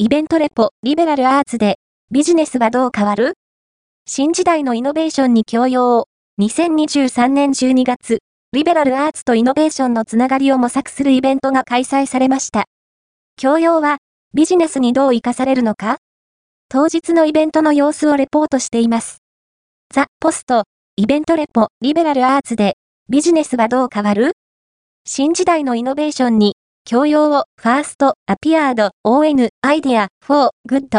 イベントレポ、リベラルアーツで、ビジネスはどう変わる？新時代のイノベーションに教養を、2023年12月、リベラルアーツとイノベーションのつながりを模索するイベントが開催されました。教養は、ビジネスにどう活かされるのか？当日のイベントの様子をレポートしています。ザ・ポスト、イベントレポ、リベラルアーツで、ビジネスはどう変わる？新時代のイノベーションに、教養を、ファースト、アピアード、ON、アイディア、フォー、グッド。